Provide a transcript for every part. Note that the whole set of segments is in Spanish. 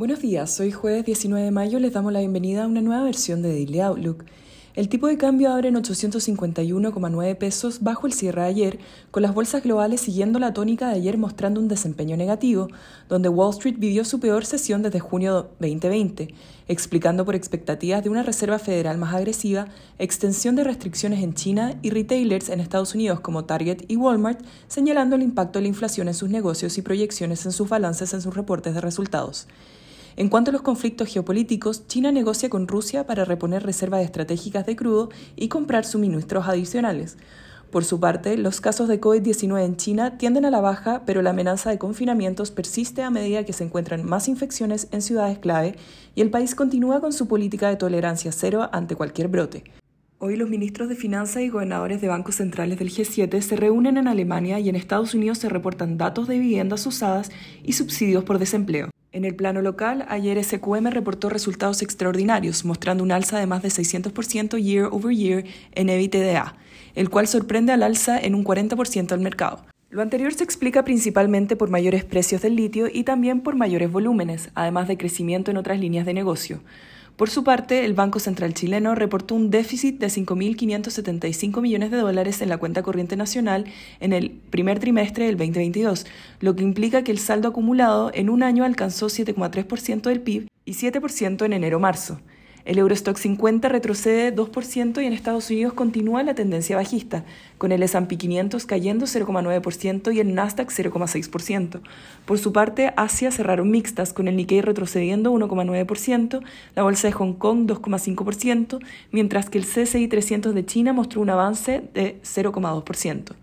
Buenos días, hoy jueves 19 de mayo les damos la bienvenida a una nueva versión de Daily Outlook. El tipo de cambio abre en 851,9 pesos bajo el cierre de ayer, con las bolsas globales siguiendo la tónica de ayer mostrando un desempeño negativo, donde Wall Street vivió su peor sesión desde junio 2020, explicando por expectativas de una Reserva Federal más agresiva, extensión de restricciones en China y retailers en Estados Unidos como Target y Walmart, señalando el impacto de la inflación en sus negocios y proyecciones en sus balances en sus reportes de resultados. En cuanto a los conflictos geopolíticos, China negocia con Rusia para reponer reservas estratégicas de crudo y comprar suministros adicionales. Por su parte, los casos de COVID-19 en China tienden a la baja, pero la amenaza de confinamientos persiste a medida que se encuentran más infecciones en ciudades clave y el país continúa con su política de tolerancia cero ante cualquier brote. Hoy los ministros de Finanzas y gobernadores de bancos centrales del G7 se reúnen en Alemania y en Estados Unidos se reportan datos de viviendas usadas y subsidios por desempleo. En el plano local, ayer SQM reportó resultados extraordinarios, mostrando un alza de más de 600% year over year en EBITDA, el cual sorprende al alza en un 40% al mercado. Lo anterior se explica principalmente por mayores precios del litio y también por mayores volúmenes, además de crecimiento en otras líneas de negocio. Por su parte, el Banco Central chileno reportó un déficit de 5.575 millones de dólares en la cuenta corriente nacional en el primer trimestre del 2022, lo que implica que el saldo acumulado en un año alcanzó 7,3% del PIB y 7% en enero-marzo. El Eurostock 50 retrocede 2% y en Estados Unidos continúa la tendencia bajista, con el S&P 500 cayendo 0,9% y el Nasdaq 0,6%. Por su parte, Asia cerraron mixtas, con el Nikkei retrocediendo 1,9%, la bolsa de Hong Kong 2,5%, mientras que el CSI 300 de China mostró un avance de 0,2%.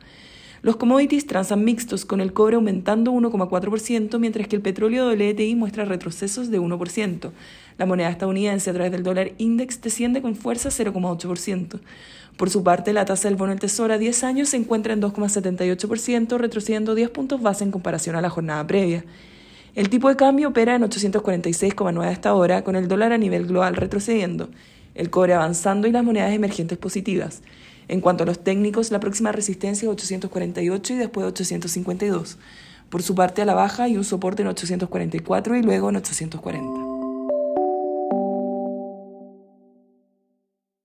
Los commodities transan mixtos, con el cobre aumentando 1,4%, mientras que el petróleo WTI muestra retrocesos de 1%. La moneda estadounidense a través del dólar index desciende con fuerza 0,8%. Por su parte, la tasa del bono del Tesoro a 10 años se encuentra en 2,78%, retrocediendo 10 puntos base en comparación a la jornada previa. El tipo de cambio opera en 846,9 hasta ahora, con el dólar a nivel global retrocediendo, el cobre avanzando y las monedas emergentes positivas. En cuanto a los técnicos, la próxima resistencia es 848 y después 852. Por su parte, a la baja hay un soporte en 844 y luego en 840.